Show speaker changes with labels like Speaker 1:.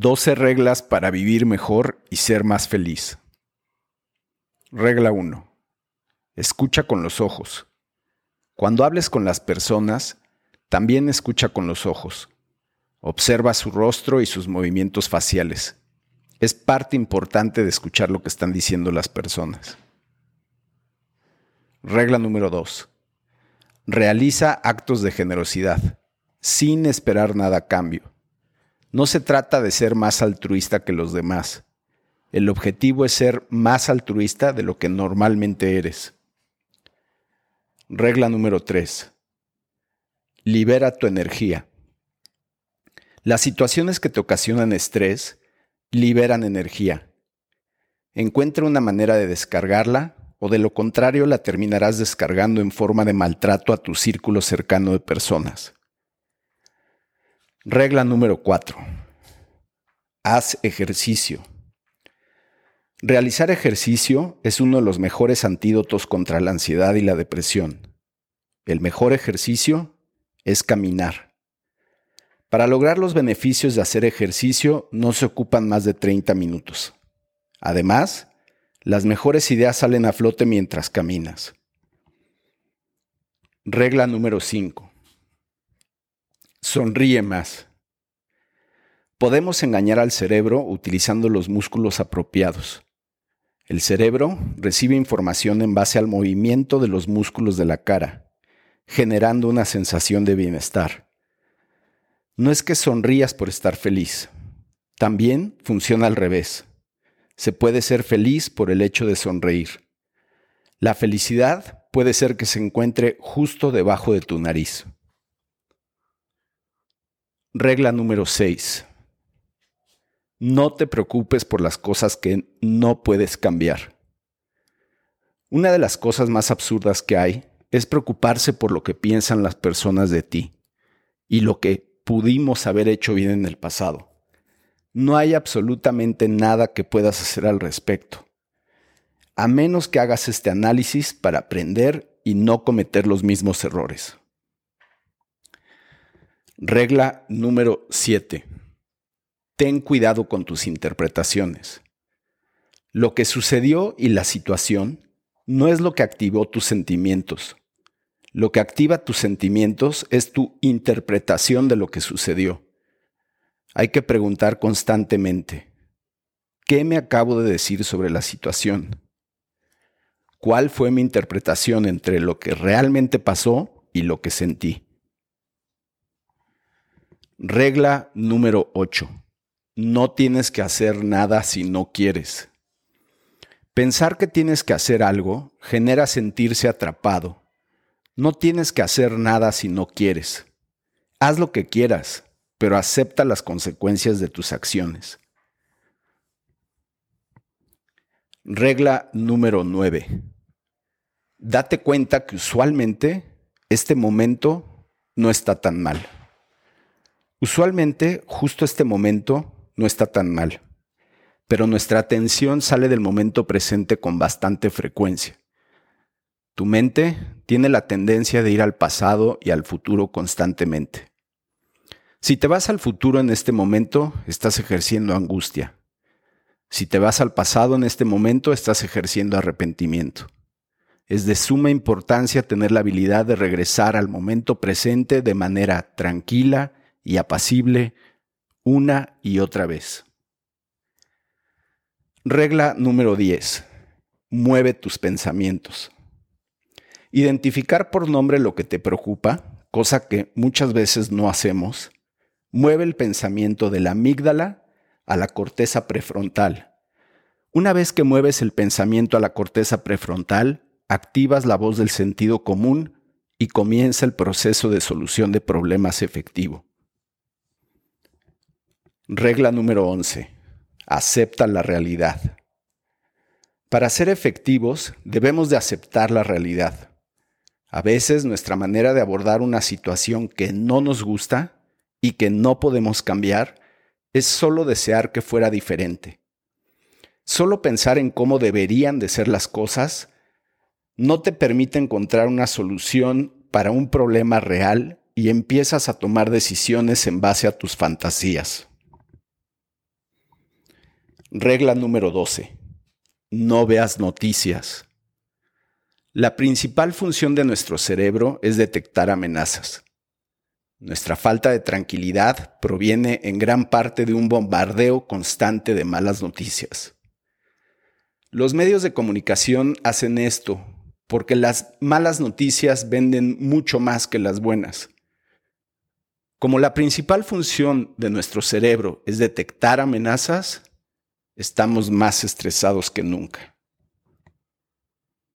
Speaker 1: 12 reglas para vivir mejor y ser más feliz. Regla 1. Escucha con los ojos. Cuando hables con las personas, también escucha con los ojos. Observa su rostro y sus movimientos faciales. Es parte importante de escuchar lo que están diciendo las personas. Regla número 2. Realiza actos de generosidad, sin esperar nada a cambio. No se trata de ser más altruista que los demás. El objetivo es ser más altruista de lo que normalmente eres. Regla número 3. Libera tu energía. Las situaciones que te ocasionan estrés liberan energía. Encuentra una manera de descargarla o de lo contrario la terminarás descargando en forma de maltrato a tu círculo cercano de personas. Regla número 4. Haz ejercicio. Realizar ejercicio es uno de los mejores antídotos contra la ansiedad y la depresión. El mejor ejercicio es caminar. Para lograr los beneficios de hacer ejercicio no se ocupan más de 30 minutos. Además, las mejores ideas salen a flote mientras caminas. Regla número 5. Sonríe más. Podemos engañar al cerebro utilizando los músculos apropiados. El cerebro recibe información en base al movimiento de los músculos de la cara, generando una sensación de bienestar. No es que sonrías por estar feliz. También funciona al revés. Se puede ser feliz por el hecho de sonreír. La felicidad puede ser que se encuentre justo debajo de tu nariz. Regla número 6. No te preocupes por las cosas que no puedes cambiar. Una de las cosas más absurdas que hay es preocuparse por lo que piensan las personas de ti y lo que pudimos haber hecho bien en el pasado. No hay absolutamente nada que puedas hacer al respecto, a menos que hagas este análisis para aprender y no cometer los mismos errores. Regla número 7. Ten cuidado con tus interpretaciones. Lo que sucedió y la situación no es lo que activó tus sentimientos. Lo que activa tus sentimientos es tu interpretación de lo que sucedió. Hay que preguntar constantemente, ¿qué me acabo de decir sobre la situación? ¿Cuál fue mi interpretación entre lo que realmente pasó y lo que sentí? Regla número 8. No tienes que hacer nada si no quieres. Pensar que tienes que hacer algo genera sentirse atrapado. No tienes que hacer nada si no quieres. Haz lo que quieras, pero acepta las consecuencias de tus acciones. Regla número 9. Date cuenta que usualmente este momento no está tan mal. Usualmente, justo este momento no está tan mal, pero nuestra atención sale del momento presente con bastante frecuencia. Tu mente tiene la tendencia de ir al pasado y al futuro constantemente. Si te vas al futuro en este momento, estás ejerciendo angustia. Si te vas al pasado en este momento, estás ejerciendo arrepentimiento. Es de suma importancia tener la habilidad de regresar al momento presente de manera tranquila y apacible una y otra vez. Regla número 10. Mueve tus pensamientos. Identificar por nombre lo que te preocupa, cosa que muchas veces no hacemos, mueve el pensamiento de la amígdala a la corteza prefrontal. Una vez que mueves el pensamiento a la corteza prefrontal, activas la voz del sentido común y comienza el proceso de solución de problemas efectivo. Regla número 11. Acepta la realidad. Para ser efectivos debemos de aceptar la realidad. A veces nuestra manera de abordar una situación que no nos gusta y que no podemos cambiar es solo desear que fuera diferente. Solo pensar en cómo deberían de ser las cosas no te permite encontrar una solución para un problema real y empiezas a tomar decisiones en base a tus fantasías. Regla número 12. No veas noticias. La principal función de nuestro cerebro es detectar amenazas. Nuestra falta de tranquilidad proviene en gran parte de un bombardeo constante de malas noticias. Los medios de comunicación hacen esto porque las malas noticias venden mucho más que las buenas. Como la principal función de nuestro cerebro es detectar amenazas, estamos más estresados que nunca.